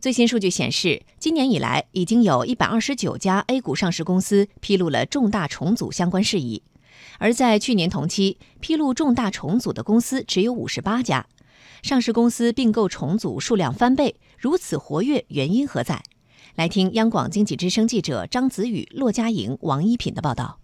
最新数据显示，今年以来已经有一百二十九家 A 股上市公司披露了重大重组相关事宜，而在去年同期，披露重大重组的公司只有五十八家，上市公司并购重组数量翻倍，如此活跃，原因何在？来听央广经济之声记者张子宇、骆家莹、王一品的报道。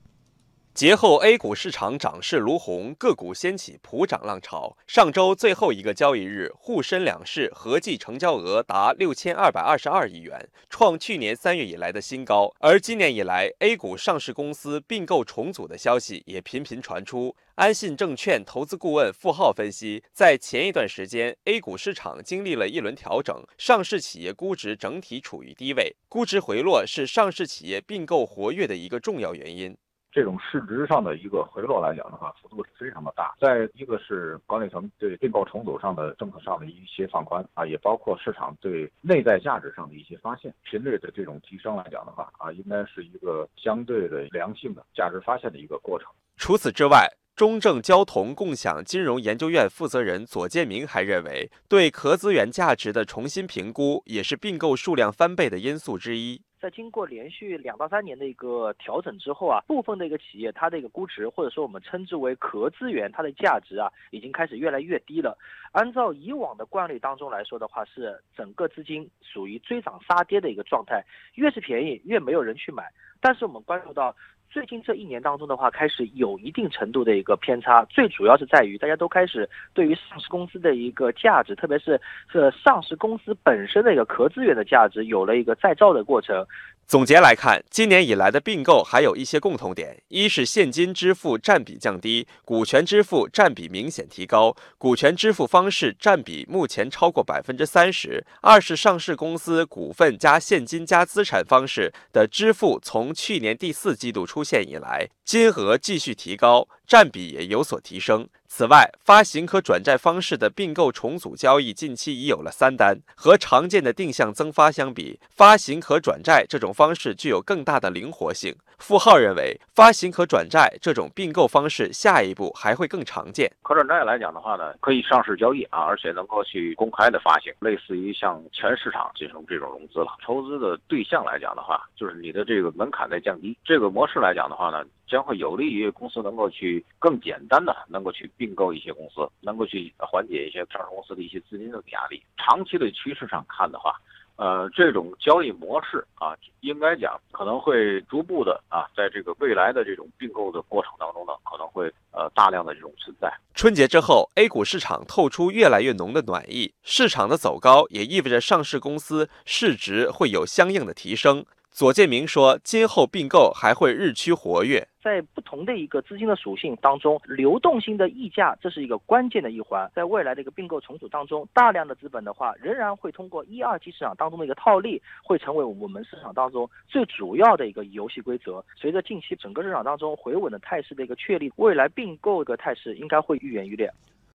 节后，A 股市场涨势如虹，个股掀起普涨浪潮。上周最后一个交易日，沪深两市合计成交额达六千二百二十二亿元，创去年三月以来的新高。而今年以来，A 股上市公司并购重组的消息也频频传出。安信证券投资顾问付浩分析，在前一段时间，A 股市场经历了一轮调整，上市企业估值整体处于低位，估值回落是上市企业并购活跃的一个重要原因。这种市值上的一个回落来讲的话，幅度是非常的大。再一个是管理层对并购重组上的政策上的一些放宽啊，也包括市场对内在价值上的一些发现频率的这种提升来讲的话啊，应该是一个相对的良性的价值发现的一个过程。除此之外，中证交通共享金融研究院负责人左建明还认为，对壳资源价值的重新评估也是并购数量翻倍的因素之一。在经过连续两到三年的一个调整之后啊，部分的一个企业它的一个估值，或者说我们称之为壳资源，它的价值啊，已经开始越来越低了。按照以往的惯例当中来说的话，是整个资金属于追涨杀跌的一个状态，越是便宜越没有人去买。但是我们关注到。最近这一年当中的话，开始有一定程度的一个偏差，最主要是在于大家都开始对于上市公司的一个价值，特别是这上市公司本身的一个壳资源的价值，有了一个再造的过程。总结来看，今年以来的并购还有一些共同点：一是现金支付占比降低，股权支付占比明显提高，股权支付方式占比目前超过百分之三十；二是上市公司股份加现金加资产方式的支付，从去年第四季度出现以来，金额继续提高，占比也有所提升。此外，发行和转债方式的并购重组交易近期已有了三单。和常见的定向增发相比，发行和转债这种方式具有更大的灵活性。付浩认为，发行和转债这种并购方式下一步还会更常见。可转债来讲的话呢，可以上市交易啊，而且能够去公开的发行，类似于向全市场进行这种融资了。筹资的对象来讲的话，就是你的这个门槛在降低。这个模式来讲的话呢。将会有利于公司能够去更简单的能够去并购一些公司，能够去缓解一些上市公司的一些资金的压力。长期的趋势上看的话，呃，这种交易模式啊，应该讲可能会逐步的啊，在这个未来的这种并购的过程当中呢，可能会呃大量的这种存在。春节之后，A 股市场透出越来越浓的暖意，市场的走高也意味着上市公司市值会有相应的提升。左建明说，今后并购还会日趋活跃。在不同的一个资金的属性当中，流动性的溢价这是一个关键的一环。在未来的一个并购重组当中，大量的资本的话，仍然会通过一二级市场当中的一个套利，会成为我们市场当中最主要的一个游戏规则。随着近期整个市场当中回稳的态势的一个确立，未来并购的态势应该会愈演愈烈。